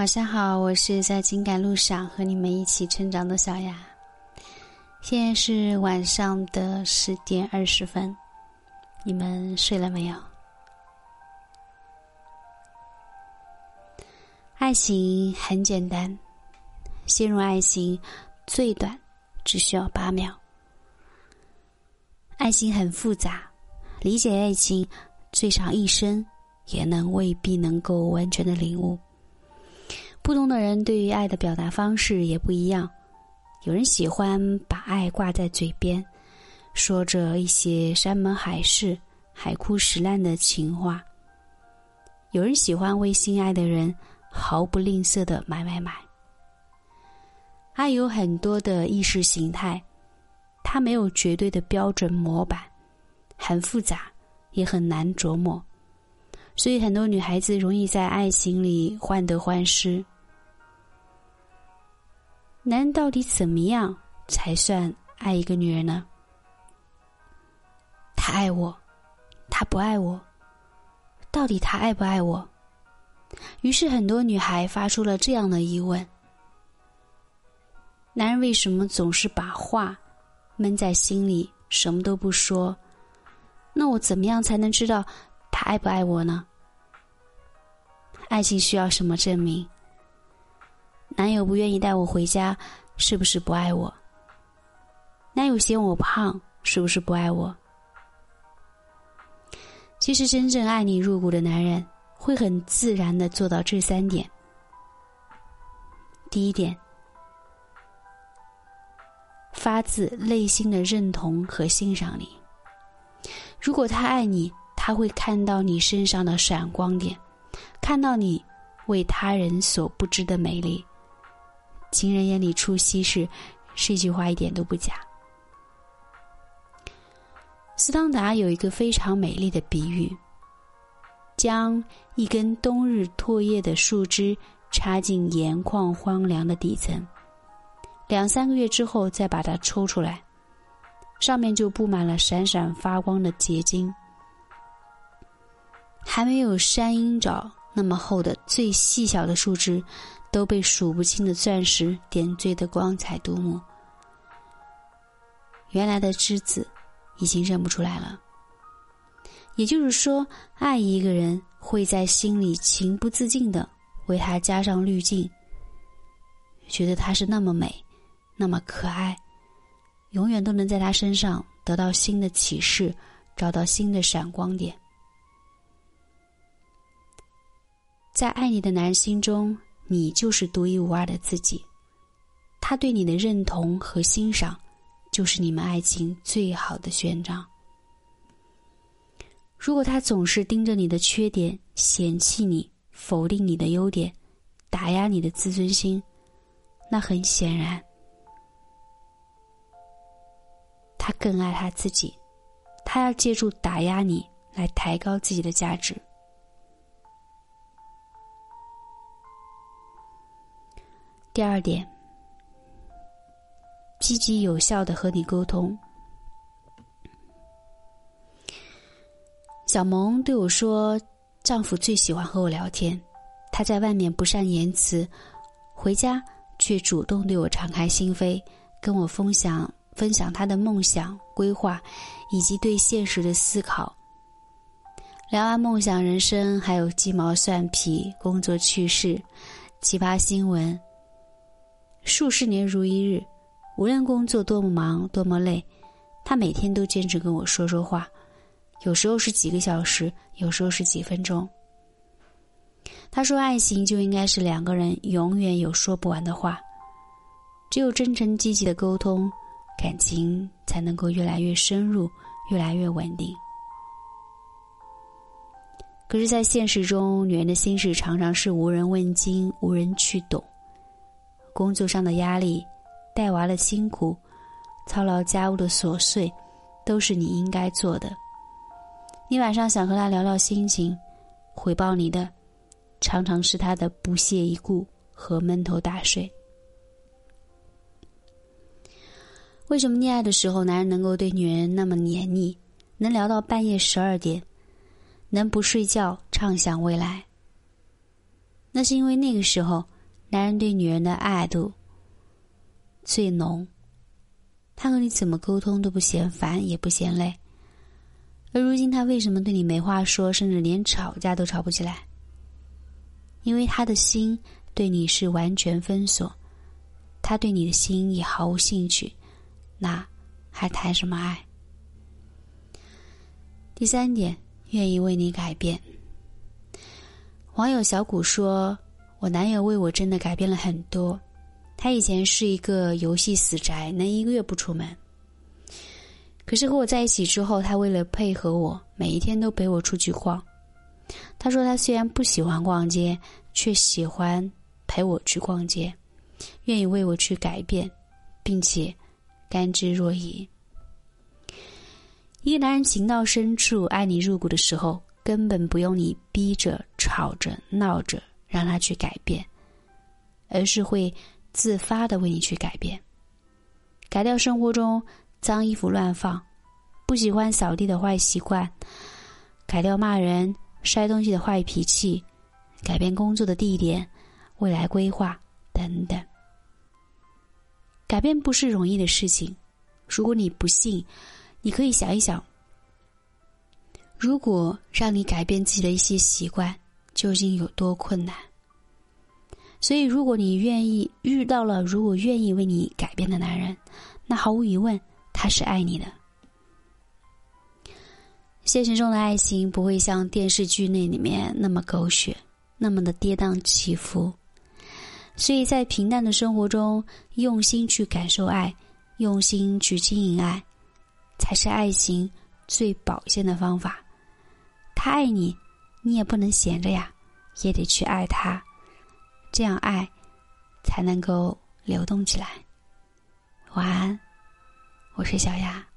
晚上好，我是在情感路上和你们一起成长的小雅。现在是晚上的十点二十分，你们睡了没有？爱情很简单，陷入爱情最短只需要八秒。爱情很复杂，理解爱情最长一生也能未必能够完全的领悟。不同的人对于爱的表达方式也不一样，有人喜欢把爱挂在嘴边，说着一些山盟海誓、海枯石烂的情话；有人喜欢为心爱的人毫不吝啬的买买买。爱有很多的意识形态，它没有绝对的标准模板，很复杂，也很难琢磨。所以，很多女孩子容易在爱情里患得患失。男人到底怎么样才算爱一个女人呢？他爱我，他不爱我，到底他爱不爱我？于是，很多女孩发出了这样的疑问：男人为什么总是把话闷在心里，什么都不说？那我怎么样才能知道他爱不爱我呢？爱情需要什么证明？男友不愿意带我回家，是不是不爱我？男友嫌我胖，是不是不爱我？其实，真正爱你入骨的男人，会很自然的做到这三点。第一点，发自内心的认同和欣赏你。如果他爱你，他会看到你身上的闪光点。看到你为他人所不知的美丽，情人眼里出西施，这句话一点都不假。斯汤达有一个非常美丽的比喻：将一根冬日唾液的树枝插进盐矿荒凉的底层，两三个月之后再把它抽出来，上面就布满了闪闪发光的结晶，还没有山鹰爪。那么厚的最细小的树枝，都被数不清的钻石点缀的光彩夺目。原来的栀子已经认不出来了。也就是说，爱一个人会在心里情不自禁的为他加上滤镜，觉得他是那么美，那么可爱，永远都能在他身上得到新的启示，找到新的闪光点。在爱你的男人心中，你就是独一无二的自己。他对你的认同和欣赏，就是你们爱情最好的宣章。如果他总是盯着你的缺点，嫌弃你，否定你的优点，打压你的自尊心，那很显然，他更爱他自己。他要借助打压你来抬高自己的价值。第二点，积极有效的和你沟通。小萌对我说：“丈夫最喜欢和我聊天，他在外面不善言辞，回家却主动对我敞开心扉，跟我分享分享他的梦想、规划以及对现实的思考。聊完梦想人生，还有鸡毛蒜皮、工作趣事、奇葩新闻。”数十年如一日，无论工作多么忙多么累，他每天都坚持跟我说说话，有时候是几个小时，有时候是几分钟。他说：“爱情就应该是两个人永远有说不完的话，只有真诚积极的沟通，感情才能够越来越深入，越来越稳定。”可是，在现实中，女人的心事常常是无人问津，无人去懂。工作上的压力，带娃的辛苦，操劳家务的琐碎，都是你应该做的。你晚上想和他聊聊心情，回报你的，常常是他的不屑一顾和闷头大睡。为什么恋爱的时候，男人能够对女人那么黏腻，能聊到半夜十二点，能不睡觉畅想未来？那是因为那个时候，男人对女人的爱度最浓，他和你怎么沟通都不嫌烦，也不嫌累。而如今，他为什么对你没话说，甚至连吵架都吵不起来？因为他的心对你是完全封锁，他对你的心也毫无兴趣，那还谈什么爱？第三点，愿意为你改变。网友小谷说：“我男友为我真的改变了很多。他以前是一个游戏死宅，能一个月不出门。”可是和我在一起之后，他为了配合我，每一天都陪我出去逛。他说他虽然不喜欢逛街，却喜欢陪我去逛街，愿意为我去改变，并且甘之若饴。一个男人情到深处、爱你入骨的时候，根本不用你逼着、吵着、闹着让他去改变，而是会自发的为你去改变，改掉生活中。脏衣服乱放，不喜欢扫地的坏习惯，改掉骂人、摔东西的坏脾气，改变工作的地点、未来规划等等。改变不是容易的事情。如果你不信，你可以想一想：如果让你改变自己的一些习惯，究竟有多困难？所以，如果你愿意遇到了如果愿意为你改变的男人，那毫无疑问。他是爱你的。现实中的爱情不会像电视剧那里面那么狗血，那么的跌宕起伏。所以在平淡的生活中，用心去感受爱，用心去经营爱，才是爱情最保鲜的方法。他爱你，你也不能闲着呀，也得去爱他，这样爱才能够流动起来。晚安。我是小雅。